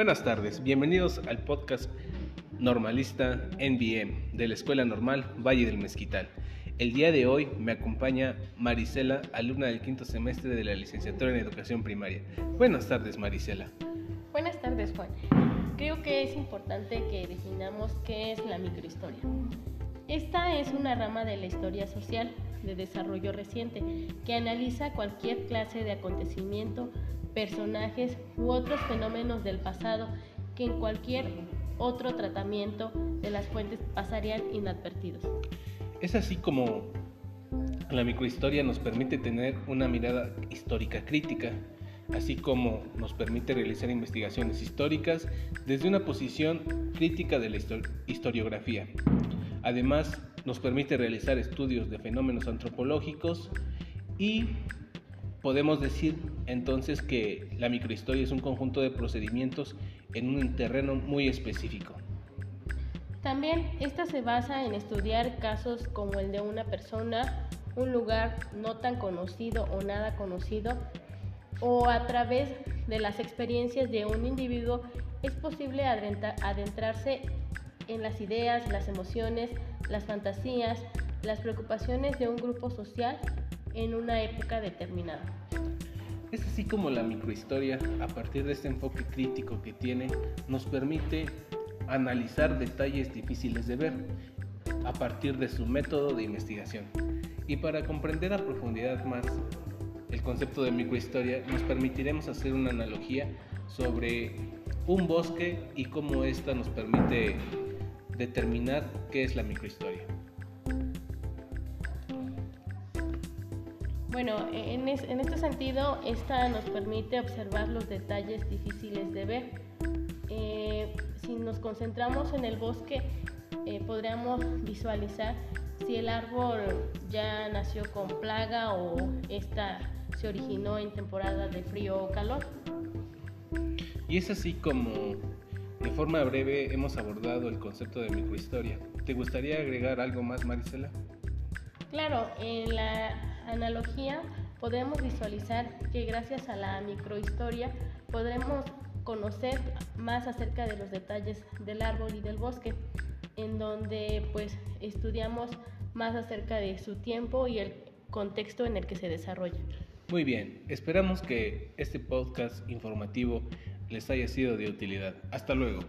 Buenas tardes, bienvenidos al podcast normalista NBM de la Escuela Normal Valle del Mezquital. El día de hoy me acompaña Marisela, alumna del quinto semestre de la licenciatura en Educación Primaria. Buenas tardes, Marisela. Buenas tardes, Juan. Creo que es importante que definamos qué es la microhistoria. Esta es una rama de la historia social de desarrollo reciente que analiza cualquier clase de acontecimiento, personajes u otros fenómenos del pasado que en cualquier otro tratamiento de las fuentes pasarían inadvertidos. Es así como la microhistoria nos permite tener una mirada histórica crítica, así como nos permite realizar investigaciones históricas desde una posición crítica de la historiografía. Además, nos permite realizar estudios de fenómenos antropológicos y podemos decir entonces que la microhistoria es un conjunto de procedimientos en un terreno muy específico. También esta se basa en estudiar casos como el de una persona, un lugar no tan conocido o nada conocido, o a través de las experiencias de un individuo es posible adentrarse en las ideas, las emociones, las fantasías, las preocupaciones de un grupo social en una época determinada. Es así como la microhistoria, a partir de este enfoque crítico que tiene, nos permite analizar detalles difíciles de ver a partir de su método de investigación. Y para comprender a profundidad más el concepto de microhistoria, nos permitiremos hacer una analogía sobre un bosque y cómo ésta nos permite determinar qué es la microhistoria. Bueno, en, este sentido, esta nos permite observar los detalles difíciles de ver. Eh, si nos concentramos en el bosque, eh, podríamos visualizar si el árbol ya nació con plaga o esta se originó en temporada de frío o calor. Y es así como de forma breve hemos abordado el concepto de microhistoria. ¿Te gustaría agregar algo más, Marisela? Claro, en la analogía podemos visualizar que gracias a la microhistoria podremos conocer más acerca de los detalles del árbol y del bosque, en donde pues estudiamos más acerca de su tiempo y el contexto en el que se desarrolla. Muy bien, esperamos que este podcast informativo les haya sido de utilidad. Hasta luego.